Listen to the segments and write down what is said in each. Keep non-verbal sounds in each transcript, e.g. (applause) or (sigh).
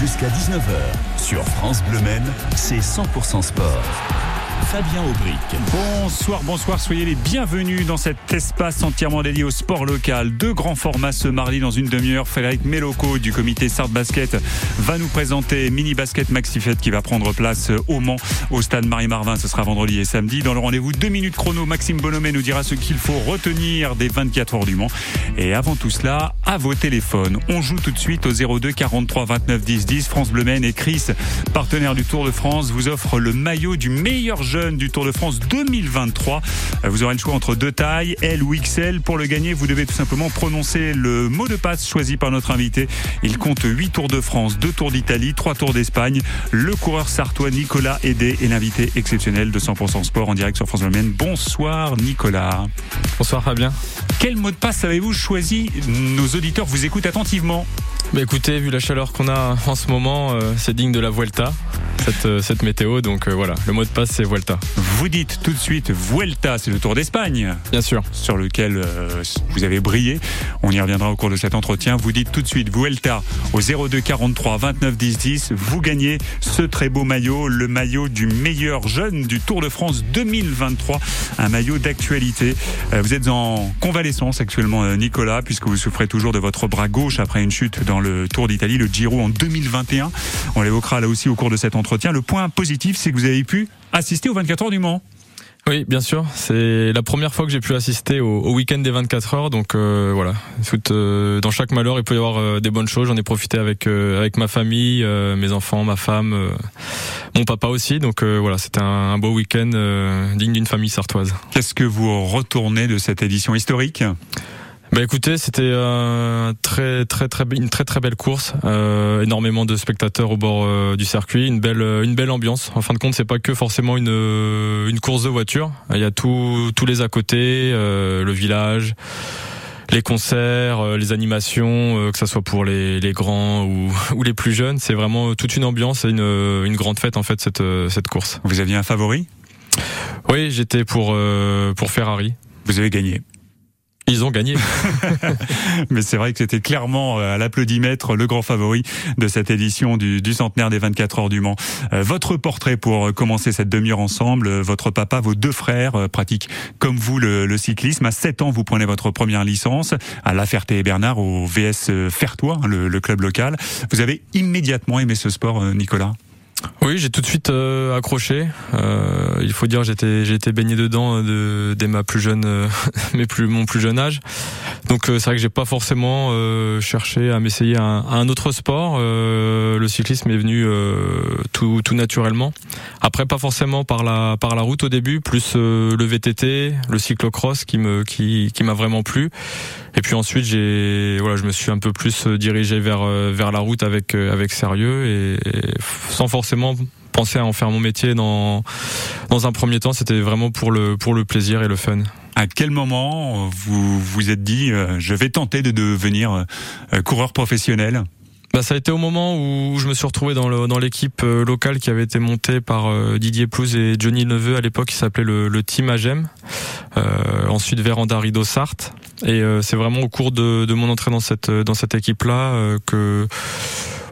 Jusqu'à 19h, sur France Bleu Men, c'est 100% sport. Fabien Aubric. Bonsoir, bonsoir, soyez les bienvenus dans cet espace entièrement dédié au sport local. Deux grands formats ce mardi dans une demi-heure. Frédéric Méloco du comité Sartre Basket va nous présenter Mini Basket Maxifet qui va prendre place au Mans au stade Marie-Marvin. Ce sera vendredi et samedi. Dans le rendez-vous deux minutes chrono, Maxime Bonhomé nous dira ce qu'il faut retenir des 24 heures du Mans. Et avant tout cela, à vos téléphones. On joue tout de suite au 02 43 29 10 10. France Bleu et Chris, partenaire du Tour de France, vous offre le maillot du meilleur du Tour de France 2023. Vous aurez le choix entre deux tailles, L ou XL. Pour le gagner, vous devez tout simplement prononcer le mot de passe choisi par notre invité. Il compte 8 Tours de France, 2 Tours d'Italie, 3 Tours d'Espagne. Le coureur sartois Nicolas Aidé est l'invité exceptionnel de 100% Sport en direct sur France Bleu Bonsoir Nicolas. Bonsoir Fabien. Quel mot de passe avez-vous choisi Nos auditeurs vous écoutent attentivement. Bah écoutez, vu la chaleur qu'on a en ce moment, euh, c'est digne de la Vuelta, cette, euh, cette météo. Donc euh, voilà, le mot de passe c'est Vuelta. Vous dites tout de suite Vuelta, c'est le Tour d'Espagne. Bien sûr. Sur lequel vous avez brillé. On y reviendra au cours de cet entretien. Vous dites tout de suite Vuelta au 02 43 29 10 10. Vous gagnez ce très beau maillot, le maillot du meilleur jeune du Tour de France 2023. Un maillot d'actualité. Vous êtes en convalescence actuellement, Nicolas, puisque vous souffrez toujours de votre bras gauche après une chute dans le Tour d'Italie, le Giro en 2021. On l'évoquera là aussi au cours de cet entretien. Le point positif, c'est que vous avez pu assister aux 24 heures du Mans. Oui, bien sûr. C'est la première fois que j'ai pu assister au, week-end des 24 heures. Donc euh, voilà, euh, dans chaque malheur, il peut y avoir euh, des bonnes choses. J'en ai profité avec avec ma famille, mes enfants, ma femme, mon papa aussi. Donc voilà, c'était un, un, beau week-end digne d'une famille sartoise. Qu'est-ce que vous retournez de cette édition historique? Bah écoutez, c'était euh, très très très une très très belle course, euh, énormément de spectateurs au bord euh, du circuit, une belle une belle ambiance. En fin de compte, c'est pas que forcément une une course de voiture. Il y a tout tous les à côté, le village les concerts, les animations, que ça soit pour les, les grands ou, (laughs) ou les plus jeunes, c'est vraiment toute une ambiance et une, une grande fête en fait cette, cette course. Vous aviez un favori? Oui, j'étais pour, pour Ferrari. Vous avez gagné ils ont gagné. (laughs) Mais c'est vrai que c'était clairement euh, à l'applaudimètre le grand favori de cette édition du, centenaire des 24 heures du Mans. Euh, votre portrait pour euh, commencer cette demi-heure ensemble, votre papa, vos deux frères pratiquent comme vous le, cyclisme. À 7 ans, vous prenez votre première licence à La Ferté-Bernard au VS Fertois, hein, le club local. Vous avez immédiatement aimé ce sport, Nicolas? Oui, j'ai tout de suite euh, accroché. Euh, il faut dire, j'étais j'ai été baigné dedans euh, dès ma plus jeune, (laughs) plus mon plus jeune âge. Donc c'est vrai que j'ai pas forcément cherché à m'essayer à, un autre sport. le cyclisme est venu tout, naturellement. Après, pas forcément par la route au début, plus le VTT, le cyclocross qui qui m'a vraiment plu. Et puis ensuite, j'ai voilà, je me suis un peu plus dirigé vers la route avec avec sérieux et, et sans forcément forcément pensé à en faire mon métier dans dans un premier temps. C'était vraiment pour le pour le plaisir et le fun. À quel moment vous vous êtes dit euh, je vais tenter de devenir euh, coureur professionnel? Bah, ça a été au moment où je me suis retrouvé dans, le, dans l'équipe euh, locale qui avait été montée par Didier Plouz et Johnny Neveu à l'époque qui s'appelait le, le Team Agem. Euh, ensuite Véranda Rideau Sarthe. Et c'est vraiment au cours de, de, mon entrée dans cette dans cette équipe là que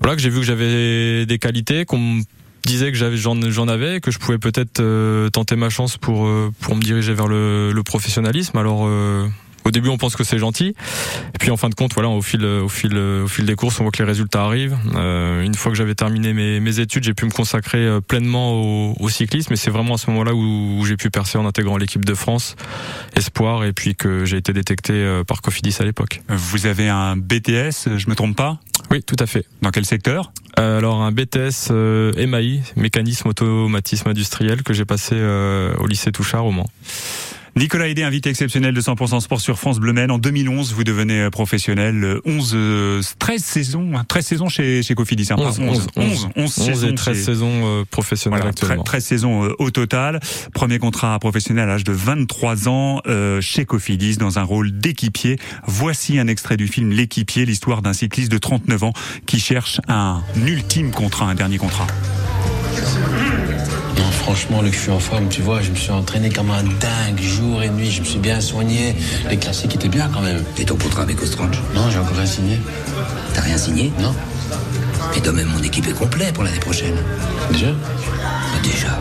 voilà que j'ai vu que j'avais des qualités, qu'on me disait que j'en avais, que je pouvais peut-être euh, tenter ma chance pour euh, pour me diriger vers le, le professionnalisme. Alors euh, au début, on pense que c'est gentil, et puis en fin de compte, voilà, au fil, au fil, au fil des courses, on voit que les résultats arrivent. Euh, une fois que j'avais terminé mes, mes études, j'ai pu me consacrer pleinement au, au cyclisme, et c'est vraiment à ce moment-là où, où j'ai pu percer en intégrant l'équipe de France, espoir, et puis que j'ai été détecté par Cofidis à l'époque. Vous avez un BTS, je me trompe pas? Oui, tout à fait. Dans quel secteur? Euh, Alors un BTS euh, MAI, mécanisme automatisme industriel, que j'ai passé euh, au lycée Touchard au Mans. Nicolas Aidé, invité exceptionnel de 100% Sport sur France Bleu En 2011, vous devenez euh, professionnel. 11, euh, 13 saisons, 13 hein, saisons chez, chez Cofidis. 11, 11, 11, 11, saisons et 13 saisons euh, professionnelles actuellement. 13, saisons au total. Premier contrat professionnel à l'âge de 23 ans chez Cofidis dans un rôle d'équipier. Voici un extrait du film L'équipier, l'histoire d'un cycliste de 39 ans qui cherche un ultime contrat, un dernier contrat. Franchement, le que je suis en forme, tu vois, je me suis entraîné comme un dingue, jour et nuit, je me suis bien soigné. Les classiques étaient bien quand même. Et ton contrat avec Ostrange? Non, j'ai encore rien signé. T'as rien signé? Non. Et de même, mon équipe est complète pour l'année prochaine. Déjà? Déjà.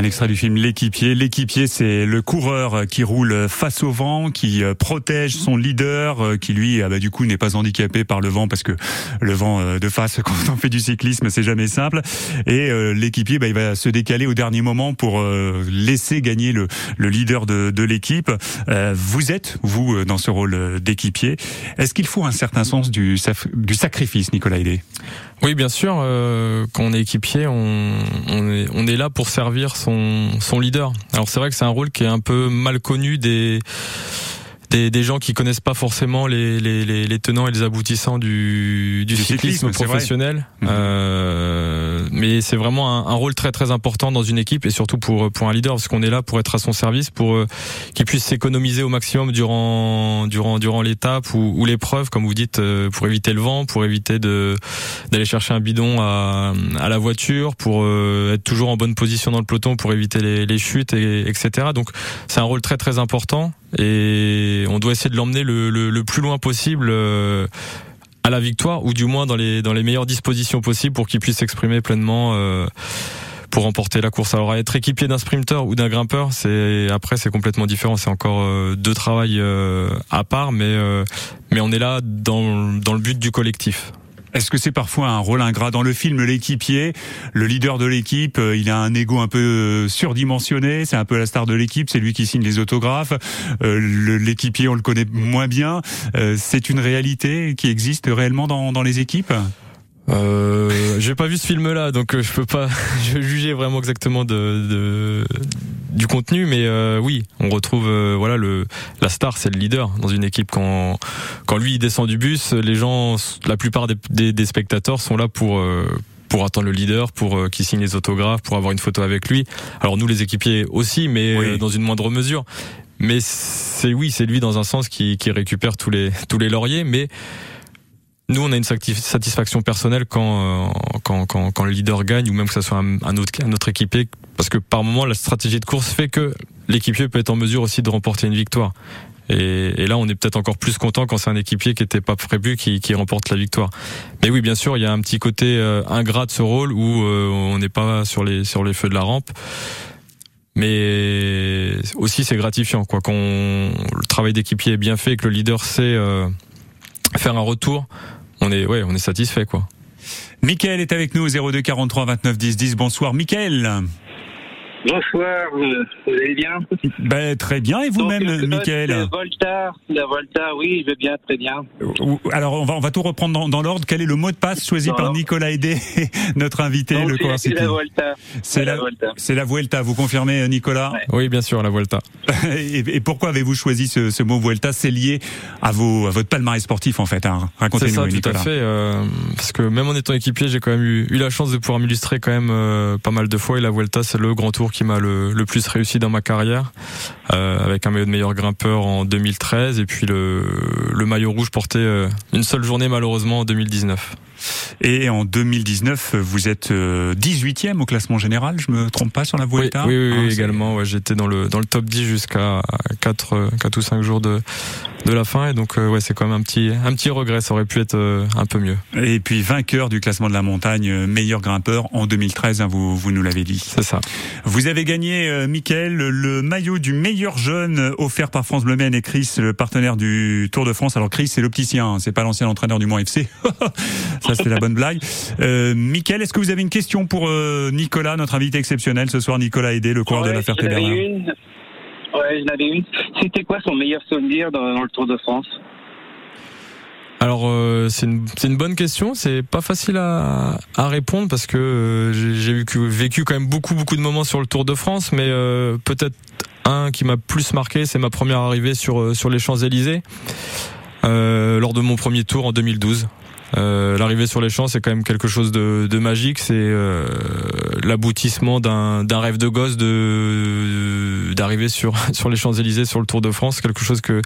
Un extrait du film L'équipier. L'équipier, c'est le coureur qui roule face au vent, qui euh, protège son leader, euh, qui lui, ah bah, du coup, n'est pas handicapé par le vent parce que le vent euh, de face, (laughs) quand on fait du cyclisme, c'est jamais simple. Et l'équipier, bah, il va se décaler au dernier moment pour laisser gagner le, le leader de, l'équipe. Vous êtes, vous, dans ce rôle d'équipier. Est-ce qu'il faut un certain sens du, sacrifice, Nicolas Hédé oui, bien sûr. Quand on est équipier, on, on, est, on est là pour servir son, son leader. Alors c'est vrai que c'est un rôle qui est un peu mal connu des des, des gens qui connaissent pas forcément les, les, les, tenants et les aboutissants du, du, cyclisme, professionnel. Mhm. Euh, mais c'est vraiment un, un, rôle très très important dans une équipe et surtout pour pour un leader parce qu'on est là pour être à son service, pour euh, qu'il puisse s'économiser au maximum durant durant durant l'étape ou, ou l'épreuve, comme vous dites, euh, pour éviter le vent, pour éviter de d'aller chercher un bidon à, à la voiture, pour euh, être toujours en bonne position dans le peloton, pour éviter les, les chutes, et, etc. Donc c'est un rôle très très important et on doit essayer de l'emmener le, le, le, plus loin possible euh, à la victoire ou du moins dans les dans les meilleures dispositions possibles pour qu'il puisse s'exprimer pleinement euh, pour remporter la course. Alors être équipier d'un sprinter ou d'un grimpeur, c'est après c'est complètement différent, c'est encore euh, deux travails à part mais mais on est là dans dans le but du collectif. Est-ce que c'est parfois un rôle ingrat dans le film L'équipier Le leader de l'équipe, euh, il a un ego un peu euh, surdimensionné, c'est un peu la star de l'équipe, c'est lui qui signe les autographes. Euh, l'équipier, on le connaît moins bien. C'est une réalité qui existe réellement dans, dans les équipes? Euh, j'ai pas vu ce film-là, donc je peux pas (laughs) juger vraiment exactement de, de du contenu, mais euh, oui, on retrouve euh, voilà le la star, c'est le leader dans une équipe. Quand quand lui il descend du bus, les gens, la plupart des, des, spectateurs sont là pour euh, pour attendre le leader, pour qu'il signe les autographes, pour avoir une photo avec lui. Alors nous les équipiers aussi, mais dans une moindre mesure. Mais c'est oui, c'est lui dans un sens qui, qui récupère tous les tous les lauriers, mais nous, on a une satisfaction personnelle quand, quand, quand, le leader gagne ou même que ce soit un, autre, un autre équipier parce que par moment la stratégie de course fait que l'équipier peut être en mesure aussi de remporter une victoire. Et, là, on est peut-être encore plus content quand c'est un équipier qui n'était pas prévu qui, remporte la victoire. Mais oui, bien sûr, il y a un petit côté euh, ingrat de ce rôle où euh, on n'est pas sur les sur les feux de la rampe. Mais aussi, c'est gratifiant, quoi. Quand le travail d'équipier est bien fait, et que le leader sait euh, faire un retour, on est ouais, on est satisfait, quoi. Michael est avec nous au 02 43 29 10 10. Bonsoir, Michael. Bonsoir, euh, vous allez bien ben, Très bien, et vous-même, Michael La Volta, la Volta, oui, je vais bien, très bien. Alors, on va, on va tout reprendre dans, dans l'ordre. Quel est le mot de passe choisi par Nicolas Aidé, (laughs) notre invité, le coureur C'est la Volta. C'est la, C'est la Vuelta, vous confirmez, Nicolas Oui, bien sûr, la Vuelta. (laughs) et, et, pourquoi avez-vous choisi ce, ce mot Vuelta? C'est lié à, vos, à votre palmarès sportif, en fait. Hein. Racontez-nous, ça, Nicolas. tout à fait. Euh, parce que même en étant équipier, j'ai quand même eu, eu, la chance de pouvoir m'illustrer quand même euh, pas mal de fois. Et la Vuelta, c'est le grand tour qui m'a le, plus réussi dans ma carrière, euh, avec un maillot de meilleur grimpeur en 2013 et puis le, le maillot rouge porté euh, une seule journée malheureusement en 2019. Et en 2019, vous êtes 18e euh, au classement général, je me trompe pas sur la Vuelta Oui, oui, oui, ah, également. Ouais, J'étais dans le dans le top 10 jusqu'à 4, 4 ou 5 jours de de la fin. Et donc ouais c'est quand même un petit un petit regret. Ça aurait pu être un peu mieux. Et puis vainqueur du classement de la montagne meilleur grimpeur en 2013 hein, vous vous nous l'avez dit. C'est ça. Vous avez gagné euh, Mickaël le maillot du meilleur jeune offert par France Bleu et Chris le partenaire du Tour de France. Alors Chris c'est l'opticien hein, c'est pas l'ancien entraîneur du Mont FC (laughs) ça c'était la bonne blague euh, Mickaël est-ce que vous avez une question pour euh, Nicolas notre invité exceptionnel ce soir Nicolas Aidé le coureur de la Ferté-Bernard Ouais, j'en avais une. C'était quoi son meilleur souvenir dans, le Tour de France? Alors euh, c'est une, une, bonne question, c'est pas facile à, à, répondre parce que euh, j'ai vécu, vécu quand même beaucoup beaucoup de moments sur le Tour de France, mais euh, peut-être un qui m'a plus marqué, c'est ma première arrivée sur sur les Champs Élysées lors de mon premier tour en 2012. Euh, L'arrivée sur les champs, c'est quand même quelque chose de, magique. C'est euh, l'aboutissement d'un rêve de gosse de d'arriver sur (laughs) sur les Champs Élysées, sur le Tour de France, quelque chose que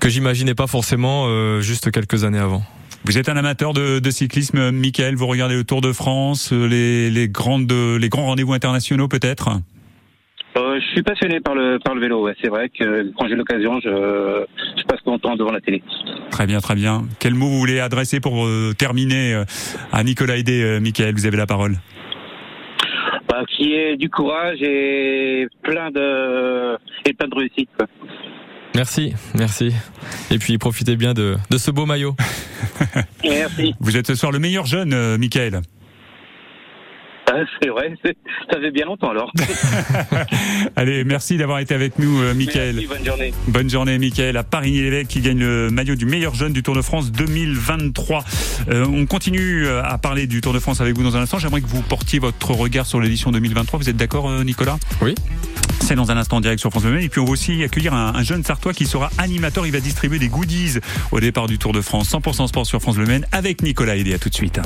que j'imaginais pas forcément euh, juste quelques années avant. Vous êtes un amateur de, de cyclisme, Michael. Vous regardez le Tour de France, les, les grandes les grands rendez-vous internationaux peut-être? Euh, je suis passionné par le par le vélo. Ouais. C'est vrai que quand j'ai l'occasion, je, je passe mon temps devant la télé. Très bien, très bien. Quel mot vous voulez adresser pour euh, terminer euh, à Nicolas Aidé, euh, Michael? Vous avez la parole. Bah, qui est du courage et plein de et plein de réussite. quoi. Merci, merci. Et puis profitez bien de, de ce beau maillot. (laughs) (laughs) Merci. Vous êtes ce soir le meilleur jeune, euh, Michael. Ah, c'est vrai. Ça fait bien longtemps alors. (laughs) Allez, merci d'avoir été avec nous, euh, Michael. Merci, bonne journée. Bonne journée, Michael. À Paris-Lévesque qui gagne le maillot du meilleur jeune du Tour de France 2023. Euh, on continue euh, à parler du Tour de France avec vous dans un instant. J'aimerais que vous portiez votre regard sur l'édition 2023. Vous êtes d'accord, euh, Nicolas? Oui. Dans un instant direct sur France Bleu. Et puis on va aussi accueillir un, un jeune Sartois qui sera animateur. Il va distribuer des goodies au départ du Tour de France. 100% sport sur France Bleu Maine avec Nicolas Aidé. À tout de suite.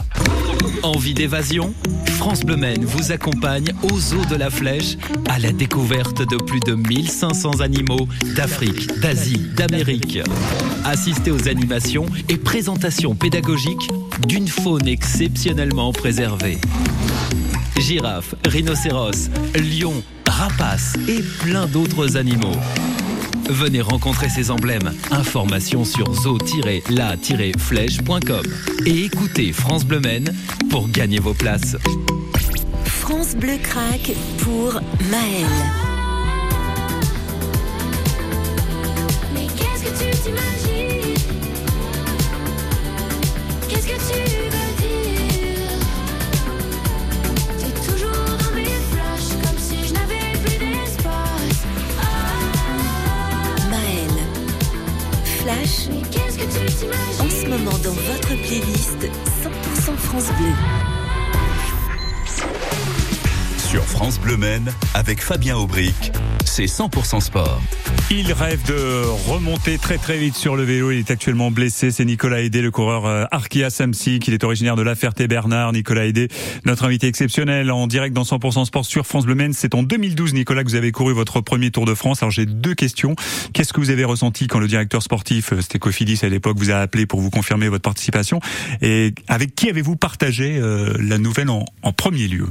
Envie d'évasion? France Bleu Maine vous accompagne aux eaux de la Flèche à la découverte de plus de 1500 animaux d'Afrique, d'Asie, d'Amérique. Assistez aux animations et présentations pédagogiques d'une faune exceptionnellement préservée. Girafes, rhinocéros, lions, rapaces et plein d'autres animaux. Venez rencontrer ces emblèmes. Informations sur zoo-la-flèche.com et écoutez France Bleu Maine pour gagner vos places. France Bleu craque pour Maël. France Bleu. Sur France Bleu Maine, avec Fabien Aubric, c'est 100% sport. Il rêve de remonter très très vite sur le vélo. Il est actuellement blessé. C'est Nicolas Aidé, le coureur euh, Arkea Samsic. Il est originaire de La Ferté-Bernard. Nicolas Aidé, notre invité exceptionnel en direct dans 100% Sport sur France Bleu. C'est en 2012, Nicolas, que vous avez couru votre premier Tour de France. Alors j'ai deux questions. Qu'est-ce que vous avez ressenti quand le directeur sportif, euh, c'était Cofidis à l'époque, vous a appelé pour vous confirmer votre participation? Et avec qui avez-vous partagé euh, la nouvelle en premier lieu?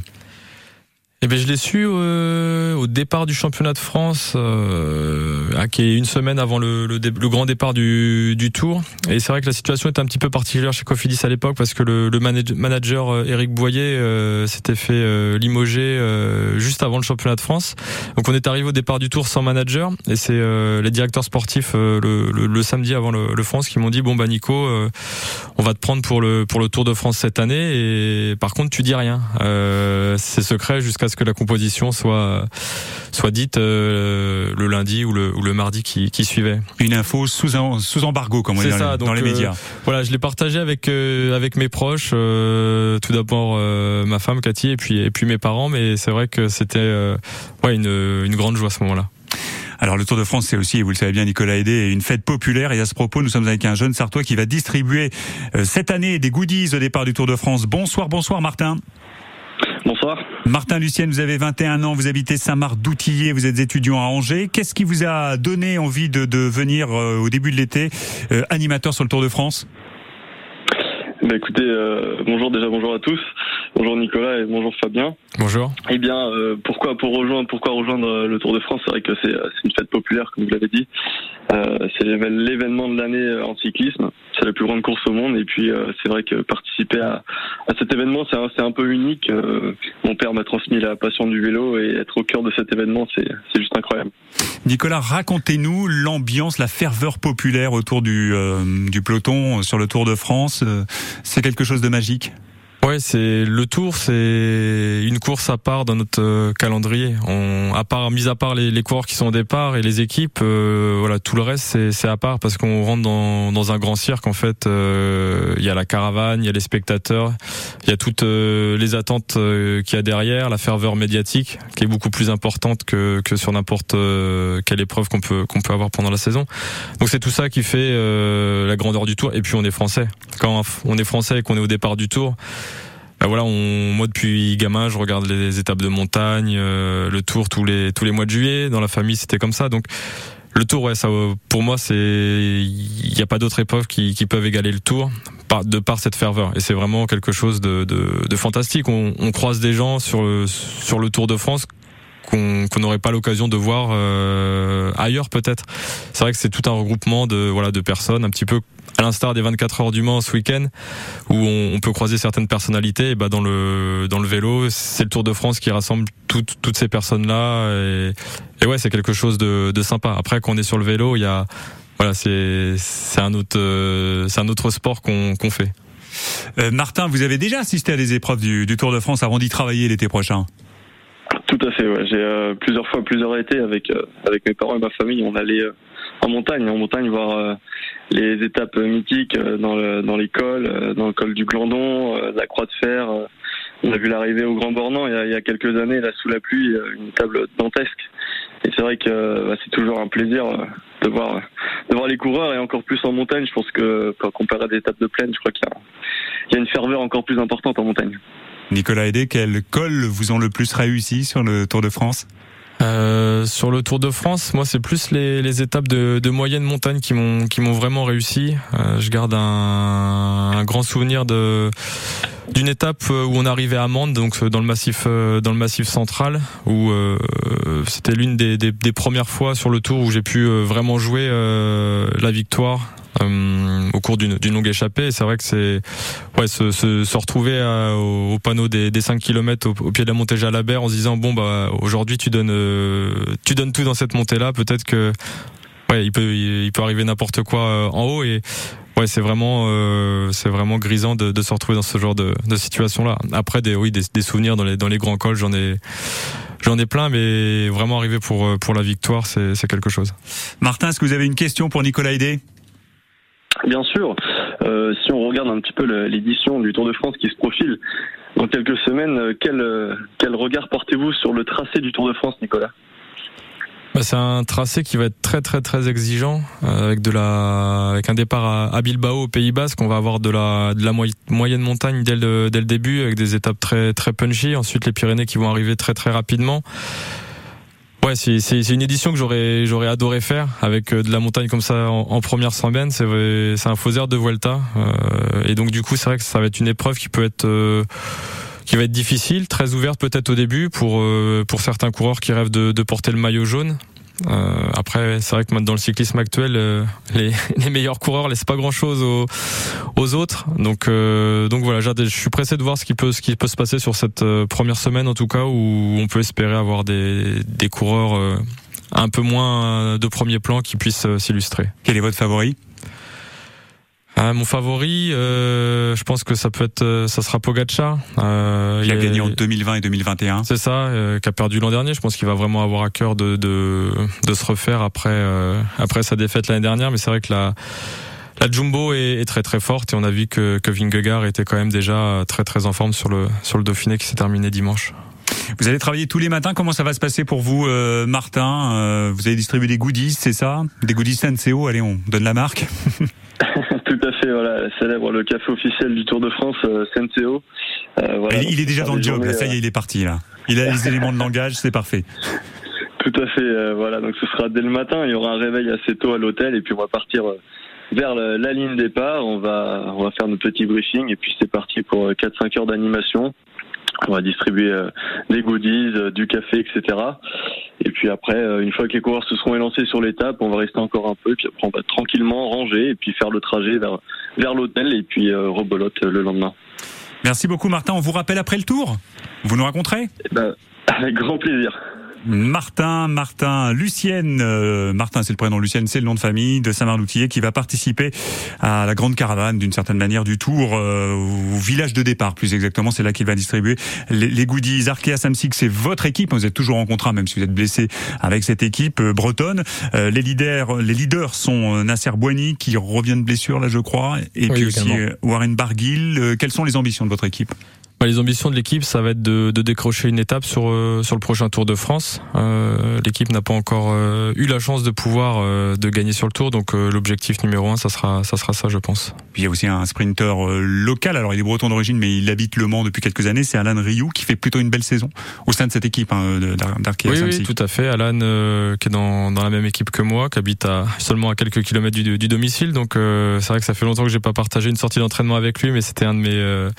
Eh ben, je l'ai su euh, au départ du championnat de France, euh, qui est une semaine avant le, le, le grand départ du, du Tour. Et c'est vrai que la situation était un petit peu particulière chez Cofidis à l'époque parce que le, le manage- manager euh, Eric Boyer euh, s'était fait euh, limoger euh, juste avant le championnat de France. Donc on est arrivé au départ du Tour sans manager et c'est euh, les directeurs sportifs euh, le, le, samedi avant le, France qui m'ont dit bon bah Nico, euh, on va te prendre pour le pour le Tour de France cette année et par contre tu dis rien. Euh, c'est secret jusqu'à ce que la composition soit soit dite euh, le lundi ou le, ou le mardi qui, qui suivait. Une info sous, embargo, comme on dit dans, ça, les- dans les euh, médias. Voilà, je l'ai partagé avec euh, avec mes proches. tout d'abord ma femme Cathy et puis et puis mes parents, mais c'est vrai que c'était ouais une une grande joie à ce moment-là. Alors le Tour de France, c'est aussi, vous le savez bien, Nicolas Aidé, une fête populaire. Et à ce propos, nous sommes avec un jeune Sartois qui va distribuer euh, cette année des goodies au départ du Tour de France. Bonsoir, bonsoir Martin. Bonsoir. Martin Lucienne, vous avez 21 ans, vous habitez Saint-Marc-d'Outillier, vous êtes étudiant à Angers. Qu'est-ce qui vous a donné envie de, venir euh, au début de l'été euh, animateur sur le Tour de France? Bah écoutez, euh, bonjour déjà, bonjour à tous. Bonjour Nicolas et bonjour Fabien. Bonjour. Eh bien, euh, pourquoi pour rejoindre, pourquoi rejoindre euh, le Tour de France? C'est vrai que c'est euh, c'est une fête populaire, comme vous l'avez dit. Euh, c'est l'événement de l'année euh, en cyclisme. C'est la plus grande course au monde. Et puis, euh, c'est vrai que participer à, à cet événement, c'est un, c'est un peu unique. Euh, mon père m'a transmis la passion du vélo et être au cœur de cet événement, c'est c'est juste incroyable. Nicolas, racontez-nous l'ambiance, la ferveur populaire autour du, euh, du peloton sur le Tour de France. C'est quelque chose de magique Ouais, c'est le Tour, c'est une course à part dans notre euh, calendrier. On, à part, mis à part les, les coureurs qui sont au départ et les équipes, euh, voilà, tout le reste c'est, à part parce qu'on rentre dans, dans un grand cirque. En fait, euh, il y a la caravane, il y a les spectateurs, il y a toutes euh, les attentes qu'il y a derrière, la ferveur médiatique qui est beaucoup plus importante que, que sur n'importe quelle épreuve qu'on peut qu'on peut avoir pendant la saison. Donc c'est tout ça qui fait la grandeur du Tour. Et puis on est français. Quand on est français et qu'on est au départ du Tour. Ben voilà, on, moi depuis gamin, je regarde les étapes de montagne, euh, le Tour tous les tous les mois de juillet. Dans la famille, c'était comme ça. Donc le Tour, ouais, ça, pour moi, c'est il n'y a pas d'autres épreuves qui, qui peuvent égaler le Tour de par cette ferveur. Et c'est vraiment quelque chose de, de, de fantastique. On, on croise des gens sur le sur le Tour de France qu'on qu'on n'aurait pas l'occasion de voir euh, ailleurs peut-être. C'est vrai que c'est tout un regroupement de voilà de personnes, un petit peu à l'instar des 24 heures du Mans ce week-end, où on, on peut croiser certaines personnalités. Et bah dans le dans le vélo, c'est le Tour de France qui rassemble toutes toutes ces personnes là. Et, et ouais, c'est quelque chose de, de sympa. Après, quand on est sur le vélo, il y a voilà, c'est c'est un autre euh, c'est un autre sport qu'on qu'on fait. Euh, Martin, vous avez déjà assisté à des épreuves du, du Tour de France avant d'y travailler l'été prochain? Tout à fait, ouais. J'ai euh, plusieurs fois, plusieurs étés avec euh, avec mes parents et ma famille, on allait euh, en montagne, en montagne voir euh, les étapes mythiques euh, dans le, dans les cols, euh, dans le col du Glandon, euh, la Croix de Fer. on a vu l'arrivée au Grand Bornand il y, a, il y a quelques années, là sous la pluie, une table dantesque. Et c'est vrai que bah, c'est toujours un plaisir de voir de voir les coureurs et encore plus en montagne. Je pense que comparé à des étapes de plaine, je crois qu'il y y a une ferveur encore plus importante en montagne. Nicolas Hédé, quel col vous ont le plus réussi sur le Tour de France? Euh, sur le Tour de France, moi c'est plus les, les étapes de, de moyenne montagne qui m'ont qui m'ont vraiment réussi. Euh, je garde un, un grand souvenir de d'une étape où on arrivait à Mende, donc dans le massif euh, dans le massif central, où euh, c'était l'une des, des, des premières fois sur le Tour où j'ai pu euh, vraiment jouer euh, la victoire. Euh, au cours d'une longue échappée, c'est vrai que c'est ouais se, se, se retrouver euh, au, au panneau des, des 5 km au, au pied de la montée Jalabert en se disant bon bah aujourd'hui tu donnes euh, tu donnes tout dans cette montée là, peut-être que ouais il peut il, peut arriver n'importe quoi euh, en haut. Et ouais c'est vraiment euh, c'est vraiment grisant de, de se retrouver dans ce genre de, de situation là. Après des oui des, des souvenirs dans les dans les grands cols j'en ai J'en ai plein, mais vraiment arriver pour pour la victoire, c'est c'est quelque chose. Martin, est-ce que vous avez une question pour Nicolas Hédé Bien sûr, euh, si on regarde un petit peu l'édition du Tour de France qui se profile dans quelques semaines, euh, quel, euh, quel regard portez-vous sur le tracé du Tour de France, Nicolas? Bah, c'est un tracé qui va être très très très exigeant euh, avec de la avec un départ à, Bilbao au Pays Basque. On va avoir de la de la moy- moyenne montagne dès le dès le début avec des étapes très très punchy. Ensuite les Pyrénées qui vont arriver très très rapidement C'est une édition que j'aurais adoré faire avec euh, de la montagne comme ça en, première semaine. C'est c'est un faux air de Vuelta euh, et donc du coup c'est vrai que ça va être une épreuve qui peut être euh, va être difficile, très ouverte peut-être au début pour certains coureurs qui rêvent de porter le maillot jaune. Euh, après, c'est vrai que dans le cyclisme actuel, euh, les, (laughs) les meilleurs coureurs laissent pas grand-chose aux, aux autres. Donc, euh, donc voilà, je suis pressé de voir ce qui peut, ce qui peut se passer sur cette euh, première semaine en tout cas, où on peut espérer avoir des, des coureurs euh, un peu moins de premier plan qui puissent euh, s'illustrer. Quel est votre favori? Ah, mon favori, euh, je pense que ça peut être, euh, ça sera Pogacar. Euh, Il a gagné en 2020 et 2021. c'est ça, euh, qui a perdu l'an dernier. Je pense qu'il va vraiment avoir à cœur de, de, de se refaire après, euh, après sa défaite l'année dernière. Mais c'est vrai que la, la Jumbo est, est très très forte et on a vu que, que Vingegaard était quand même déjà très très en forme sur le, sur le Dauphiné qui s'est terminé dimanche. Vous allez travailler tous les matins. Comment ça va se passer pour vous, euh, Martin? Euh, Vous allez distribuer des goodies, c'est ça? Des goodies Senseo. Allez, on donne la marque. (laughs) Voilà, célèbre le café officiel du Tour de France, euh, Senseo. Euh, voilà, il, il est déjà dans le job. Là, ça y est, il est parti. Là, il a les (laughs) éléments de langage. C'est parfait. Tout à fait, euh, voilà. Donc ce sera dès le matin. Il y aura un réveil assez tôt à l'hôtel et puis on va partir euh, vers la ligne départ. On va, on va faire notre petit briefing et puis c'est parti pour 4-5 heures d'animation. On va distribuer euh, des goodies, euh, du café, etc. Et puis après, euh, une fois que les coureurs se seront élancés sur l'étape, on va rester encore un peu. Et puis après, on va tranquillement ranger et puis faire le trajet vers, vers l'hôtel et puis euh, rebelote euh, le lendemain. Merci beaucoup, Martin. On vous rappelle après le tour. Vous nous raconterez? Eh ben, (laughs) avec grand plaisir. Martin, Martin, Lucienne, euh, Martin c'est le prénom, Lucienne c'est le nom de famille de Saint-Martin-Outillet qui va participer à la grande caravane d'une certaine manière du Tour euh, au village de départ plus exactement, c'est là qu'il va distribuer les, les goodies. Arkea Samsic c'est votre équipe, vous êtes toujours en contrat même si vous êtes blessé avec cette équipe euh, bretonne. Euh, les leaders, les leaders sont euh, Nasser Boigny qui revient de blessure là je crois et Oui, puis aussi également. euh, Warren Barguil. Euh, quelles sont les ambitions de votre équipe? Bah, les ambitions de l'équipe, ça va être de, de décrocher une étape sur euh, sur le prochain Tour de France. Euh, l'équipe n'a pas encore euh, eu la chance de pouvoir euh, de gagner sur le Tour, donc euh, l'objectif numéro un, ça sera ça sera ça, je pense. Puis il y a aussi un sprinter euh, local, alors il est breton d'origine, mais il habite Le Mans depuis quelques années, c'est Alan Rioux qui fait plutôt une belle saison au sein de cette équipe hein, d'Arkea Oui, oui, tout à fait. Alan, euh, qui est dans, dans la même équipe que moi, qui habite à seulement à quelques kilomètres du, du domicile. Donc euh, c'est vrai que ça fait longtemps que j'ai pas partagé une sortie d'entraînement avec lui, mais c'était un de mes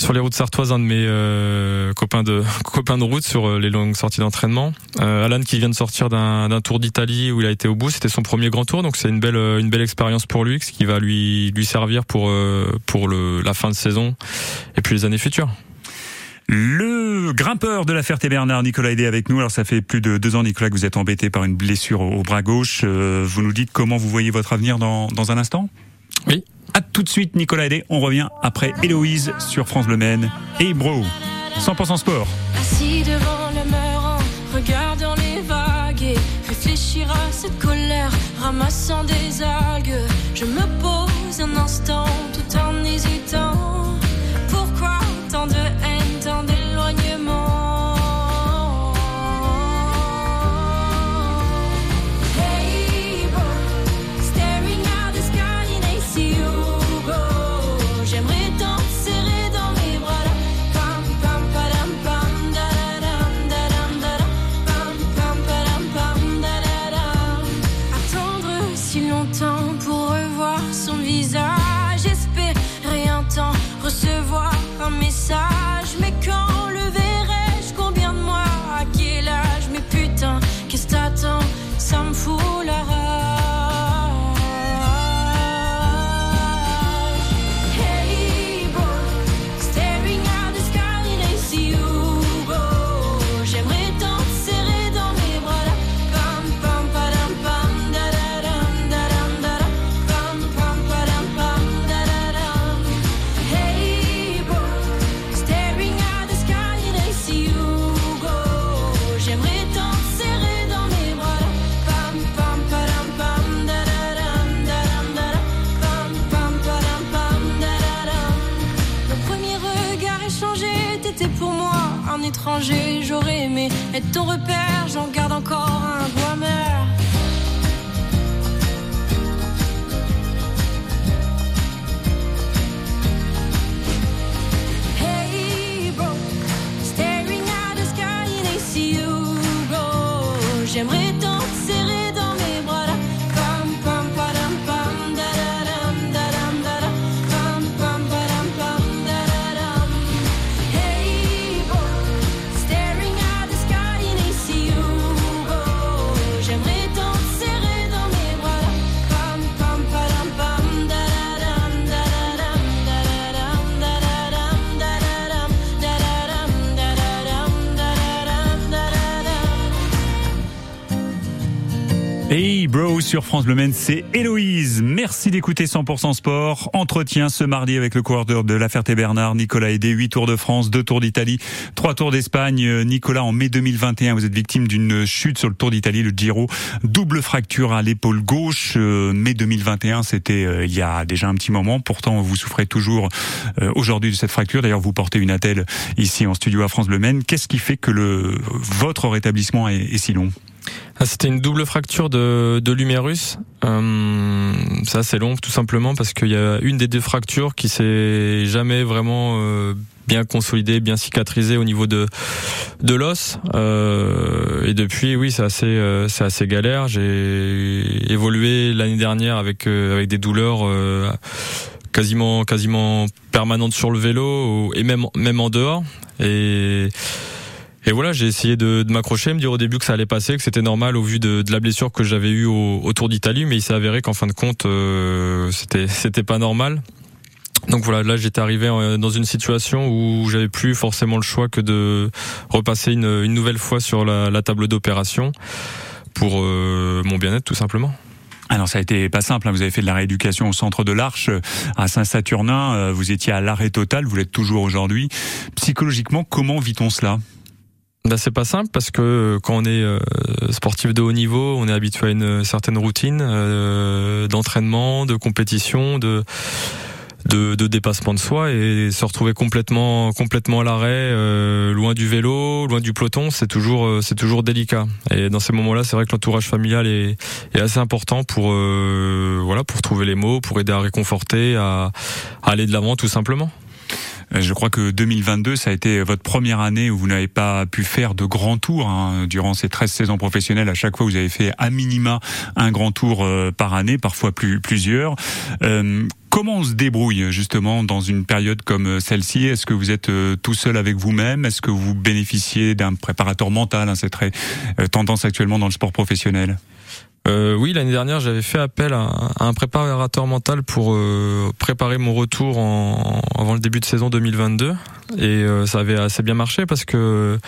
sur les routes sartoises un de mes euh, copains de (laughs) copains de route sur euh, les longues sorties d'entraînement. Euh, Alan qui vient de sortir d'un d'un tour d'Italie où il a été au bout, c'était son premier grand tour, donc c'est une belle euh, une belle expérience pour lui, ce qui va lui lui servir pour euh, pour le la fin de saison et puis les années futures. Le grimpeur de la Ferté-Bernard, Nicolas Aidé avec nous. Alors ça fait plus de deux ans, Nicolas, que vous êtes embêté par une blessure au bras gauche. Euh, vous nous dites comment vous voyez votre avenir dans, dans un instant? Oui. À tout de suite, Nicolas Aidé. On revient après Héloïse sur France Bleu Maine et Bro. 100% sport. Assis devant le mur regardant les vagues et réfléchir à cette colère, ramassant des algues. Je me pose un instant tout en hésitant. Pourquoi tant de haine, J'aimerais Hey bro sur France Bleu Maine, c'est Héloïse. Merci d'écouter 100% sport. Entretien ce mardi avec le coureur de la Ferté-Bernard, Nicolas Aidé. 8 tours de France, 2 tours d'Italie, 3 tours d'Espagne. Euh, Nicolas, en mai 2021, vous êtes victime d'une chute sur le tour d'Italie, le Giro. Double fracture à l'épaule gauche. Euh, mai 2021, c'était euh, il y a déjà un petit moment. Pourtant, vous souffrez toujours aujourd'hui de cette fracture. D'ailleurs, vous portez une attelle ici en studio à France Bleu. Qu'est-ce qui fait que le, votre rétablissement est si long? Ah, C'était une double fracture de, de l'humérus. Euh, ça c'est long tout simplement parce qu'il y a une des deux fractures qui s'est jamais vraiment euh, bien consolidée, bien cicatrisée au niveau de de l'os. Euh, et depuis, oui, c'est assez assez galère. J'ai évolué l'année dernière avec avec des douleurs. quasiment quasiment permanentes sur le vélo et même même en dehors et et voilà, j'ai essayé de, de m'accrocher, me dire au début que ça allait passer, que c'était normal au vu de, de la blessure que j'avais eue au, au Tour d'Italie, mais il s'est avéré qu'en fin de compte, euh, c'était c'était pas normal. Donc voilà, là j'étais arrivé euh, dans une situation où j'avais plus forcément le choix que de repasser une, une nouvelle fois sur la, la table d'opération pour euh, mon bien-être tout simplement. Alors ça a été pas simple, hein. vous avez fait de la rééducation au centre de l'Arche à Saint-Saturnin, Euh, vous étiez à l'arrêt total, vous l'êtes toujours aujourd'hui. Psychologiquement, comment vit-on cela? Ben c'est pas simple parce que euh, quand on est euh, sportif de haut niveau, on est habitué à une certaine routine euh, d'entraînement, de compétition, de de, de dépassement de soi et se retrouver complètement complètement à l'arrêt, euh, loin du vélo, loin du peloton, c'est toujours euh, c'est toujours délicat. Et dans ces moments-là, c'est vrai que l'entourage familial est, est assez important pour euh, voilà pour trouver les mots, pour aider à réconforter, à, à aller de l'avant tout simplement. Euh, Je crois que 2022, ça a été votre première année où vous n'avez pas pu faire de grands tours. hein. Durant ces 13 saisons professionnelles, à chaque fois, vous avez fait à minima un grand tour euh, par année, parfois plus, plusieurs. Euh, Comment on se débrouille justement dans une période comme celle-ci? Est-ce que vous êtes tout seul avec vous-même? Est-ce que vous bénéficiez d'un préparateur mental hein, C'est très tendance actuellement dans le sport professionnel. Euh, oui, l'année dernière, j'avais fait appel à, un préparateur mental pour euh, préparer mon retour en, avant le début de saison 2022. Et euh, ça avait assez bien marché parce que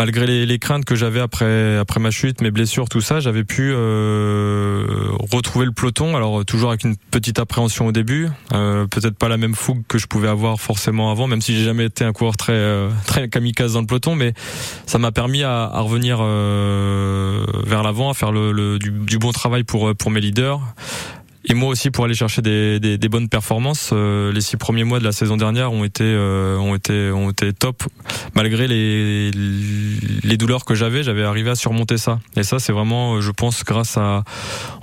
malgré les, craintes que j'avais après après ma chute, mes blessures, tout ça, j'avais pu euh, retrouver le peloton. Alors toujours avec une petite appréhension au début, euh, peut-être pas la même fougue que je pouvais avoir forcément avant, même si j'ai jamais été un coureur très euh, très kamikaze dans le peloton, mais ça m'a permis à, revenir vers l'avant, à faire le, le- du, du bon travail pour pour mes leaders. Et moi aussi pour aller chercher des, des, des bonnes performances. Euh, les six premiers mois de la saison dernière ont été euh, ont été ont été top malgré les les douleurs que j'avais. J'avais arrivé à surmonter ça. Et ça c'est vraiment, euh, je pense, grâce à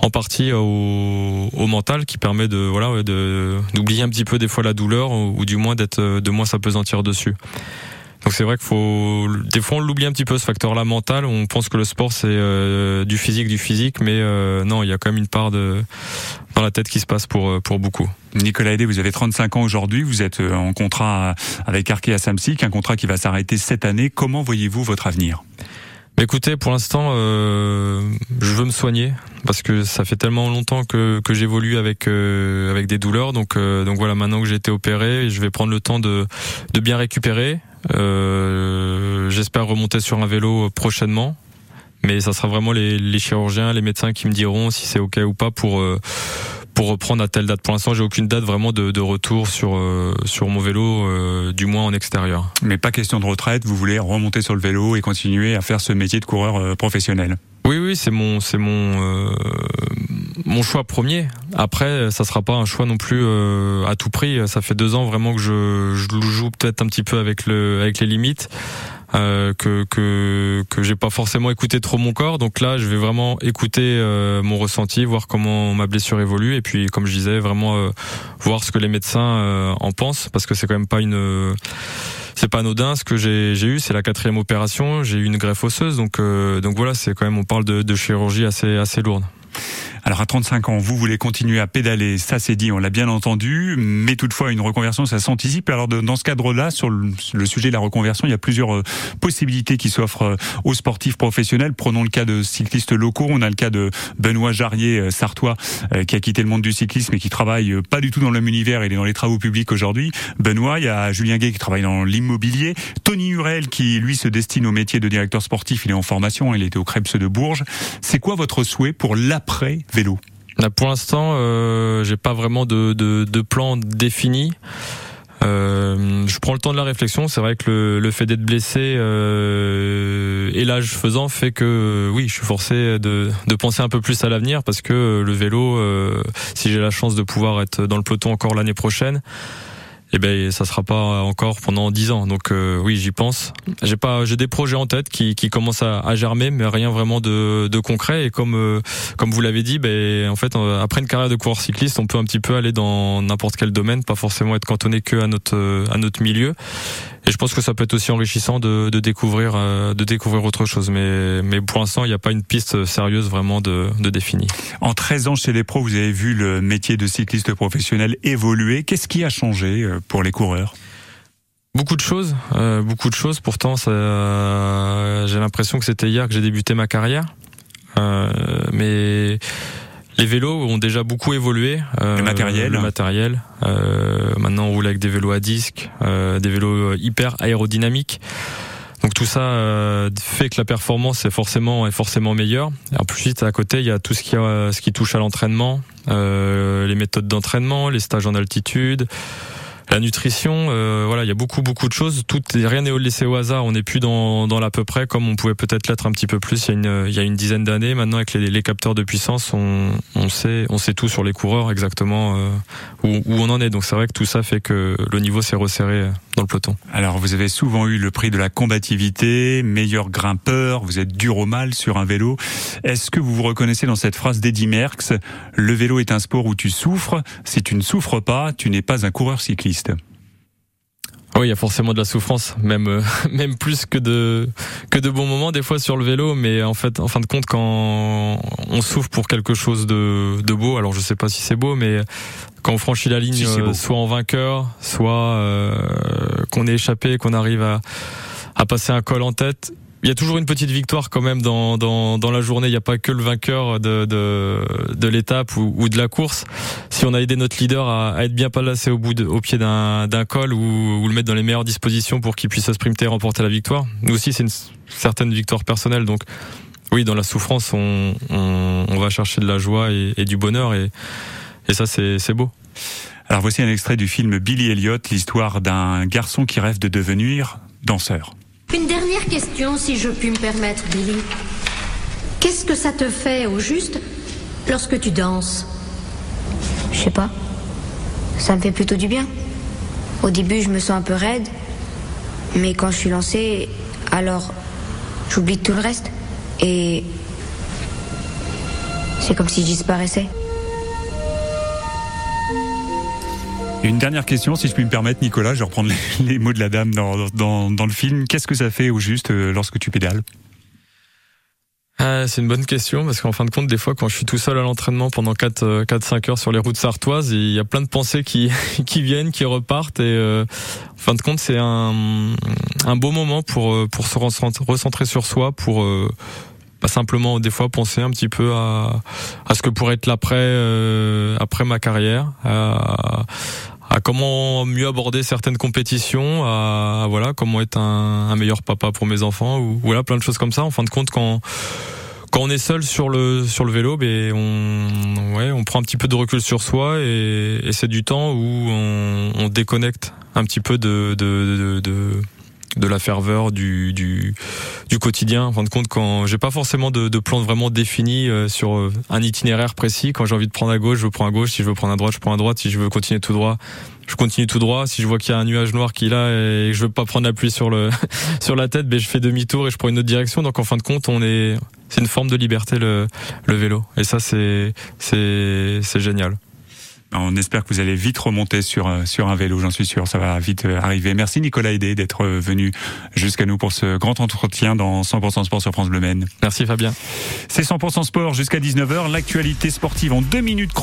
en partie au, au mental qui permet de voilà de d'oublier un petit peu des fois la douleur ou, ou du moins d'être euh, de moins s'apesantir dessus. Donc c'est vrai qu'il faut des fois on l'oublie un petit peu ce facteur-là mental. On pense que le sport c'est euh, du physique, du physique, mais euh, non, il y a quand même une part de dans la tête qui se passe pour euh, pour beaucoup. Nicolas Hédé, vous avez 35 ans aujourd'hui, vous êtes euh, en contrat avec Arkea Samsic, un contrat qui va s'arrêter cette année. Comment voyez-vous votre avenir? Mais écoutez, pour l'instant, euh, je veux me soigner parce que ça fait tellement longtemps que, que j'évolue avec euh, avec des douleurs. Donc euh, donc voilà, maintenant que j'ai été opéré, je vais prendre le temps de de bien récupérer. Euh, J'espère remonter sur un vélo prochainement. Mais ça sera vraiment les, les chirurgiens, les médecins qui me diront si c'est ok ou pas pour euh, pour reprendre à telle date. Pour l'instant, j'ai aucune date vraiment de, de retour sur euh, sur mon vélo, euh, du moins en extérieur. Mais pas question de retraite, vous voulez remonter sur le vélo et continuer à faire ce métier de coureur euh, professionnel. Oui, oui, c'est mon, c'est mon, euh, mon choix premier. Après, ça sera pas un choix non plus euh, à tout prix. Ça fait deux ans vraiment que je, je joue peut-être un petit peu avec le, avec les limites. Euh, que que que j'ai pas forcément écouté trop mon corps. Donc là je vais vraiment écouter euh, mon ressenti voir comment ma blessure évolue. Et puis comme je disais vraiment euh, voir ce que les médecins euh, en pensent. Parce que c'est quand même pas une c'est pas anodin. Ce que j'ai eu c'est la quatrième opération. J'ai eu une greffe osseuse. Donc euh, donc voilà c'est quand même on parle de, de chirurgie assez assez lourde Alors à 35 ans, vous voulez continuer à pédaler, ça c'est dit, on l'a bien entendu, mais toutefois une reconversion, ça s'anticipe. Alors dans ce cadre-là, sur le, sujet de la reconversion, il y a plusieurs euh, possibilités qui s'offrent euh, aux sportifs professionnels. Prenons le cas de cyclistes locaux, on a le cas de Benoît Jarrier, euh, sartois, qui a quitté le monde du cyclisme et qui travaille pas du tout dans le même univers, il est dans les travaux publics aujourd'hui. Benoît, il y a Julien Gay qui travaille dans l'immobilier, Tony Hurel qui lui se destine au métier de directeur sportif, il est en formation, il était au Krebs de Bourges. C'est quoi votre souhait pour l'après pour l'instant, euh, j'ai pas vraiment de, plan défini. Euh, je prends le temps de la réflexion. C'est vrai que le, fait d'être blessé euh, et l'âge faisant fait que euh, oui, je suis forcé de, de penser un peu plus à l'avenir parce que euh, le vélo, si j'ai la chance de pouvoir être dans le peloton encore l'année prochaine, eh ben ça sera pas encore pendant dix ans. Donc euh, oui, j'y pense. J'ai pas, j'ai des projets en tête qui, qui commencent à, à germer, mais rien vraiment de, de concret. Et comme euh, comme vous l'avez dit, ben en fait euh, après une carrière de coureur cycliste, on peut un petit peu aller dans n'importe quel domaine, pas forcément être cantonné que à notre euh, à notre milieu. Et je pense que ça peut être aussi enrichissant de, de découvrir euh, de découvrir autre chose. Mais mais pour l'instant, il n'y a pas une piste sérieuse vraiment de, de définie. En 13 ans chez les pros, vous avez vu le métier de cycliste professionnel évoluer. Qu'est-ce qui a changé pour les coureurs Beaucoup de choses, euh, beaucoup de choses. Pourtant, euh, j'ai l'impression que c'était hier que j'ai débuté ma carrière. Euh, mais les vélos ont déjà beaucoup évolué. Euh, Le matériel. Le matériel. Maintenant, on roule avec des vélos à disque, des vélos hyper aérodynamiques. Donc tout ça fait que la performance est forcément est forcément meilleure. Et ensuite à côté il y a tout ce qui a, ce qui touche à l'entraînement, les méthodes d'entraînement, les stages en altitude, la nutrition. euh, voilà, il y a beaucoup beaucoup de choses. Tout rien n'est laissé au hasard. On n'est plus dans dans l'à peu près comme on pouvait peut-être l'être un petit peu plus il y a une il y a une dizaine d'années. Maintenant avec les, capteurs de puissance, on on sait on sait tout sur les coureurs exactement euh, où, où on en est. Donc c'est vrai que tout ça fait que le niveau s'est resserré Alors, vous avez souvent eu le prix de la combativité, meilleur grimpeur, vous êtes dur au mal sur un vélo. Est-ce que vous vous reconnaissez dans cette phrase d'Eddie Merckx Le vélo est un sport où tu souffres. Si tu ne souffres pas, tu n'es pas un coureur cycliste. Oui, il y a forcément de la souffrance, même euh, (laughs) même plus que de que de bons moments des fois sur le vélo, mais en fait, en fin de compte, quand on souffre pour quelque chose de, de beau, alors je sais pas si c'est beau, mais quand on franchit la ligne, Si, euh, soit en vainqueur, soit euh, qu'on est échappé, qu'on arrive à à passer un col en tête. Il y a toujours une petite victoire quand même dans, dans, dans la journée. Il n'y a pas que le vainqueur de, de, de l'étape ou, ou de la course. Si on a aidé notre leader à, à être bien placé au bout de, au pied d'un, d'un col ou, ou le mettre dans les meilleures dispositions pour qu'il puisse se sprinter et remporter la victoire. Nous aussi, c'est une certaine victoire personnelle. Donc, oui, dans la souffrance, on, on, on va chercher de la joie et, et du bonheur et, et ça, c'est, c'est beau. Alors voici un extrait du film Billy Elliot, l'histoire d'un garçon qui rêve de devenir danseur. Une dernière question, si je puis me permettre, Billy. Qu'est-ce que ça te fait, au juste, lorsque tu danses? Je sais pas. Ça me fait plutôt du bien. Au début, je me sens un peu raide. Mais quand je suis lancée, alors j'oublie tout le reste. Et c'est comme si je disparaissais. Une dernière question, si je puis me permettre, Nicolas, je vais reprendre (laughs) les, mots de la dame dans, dans, dans le film. Qu'est-ce que ça fait au juste euh, lorsque tu pédales? Ah, c'est une bonne question parce qu'en fin de compte, des fois, quand je suis tout seul à l'entraînement pendant 4 4 5 heures sur les routes sartoises, il y a plein de pensées qui (laughs) qui viennent, qui repartent et euh, en fin de compte, c'est un un beau moment pour euh, pour se recentrer sur soi pour euh, pas simplement des fois penser un petit peu à à ce que pourrait être l'après euh, après ma carrière à, comment mieux aborder certaines compétitions, à, à voilà comment être un, un meilleur papa pour mes enfants ou voilà plein de choses comme ça. En fin de compte, quand quand on est seul sur le sur le vélo, ben on ouais on prend un petit peu de recul sur soi et, et c'est du temps où on, on déconnecte un petit peu de de, de, de de la ferveur du, du, du quotidien. En fin de compte, quand j'ai pas forcément de, de plan vraiment défini euh, sur euh, un itinéraire précis, quand j'ai envie de prendre à gauche, je prends à gauche. Si je veux prendre à droite, je prends à droite. Si je veux continuer tout droit, je continue tout droit. Si je vois qu'il y a un nuage noir qui est là et que je veux pas prendre la pluie sur le (laughs) sur la tête, ben je fais demi-tour et je prends une autre direction. Donc en fin de compte, on est c'est une forme de liberté le le vélo et ça c'est c'est c'est génial. On espère que vous allez vite remonter sur, euh, sur un vélo, j'en suis sûr, ça va vite euh, arriver. Merci Nicolas Aidé d'être euh, venu jusqu'à nous pour ce grand entretien dans 100% Sport sur France Bleu Maine. Merci Fabien. C'est 100% Sport jusqu'à 19h, l'actualité sportive en deux minutes.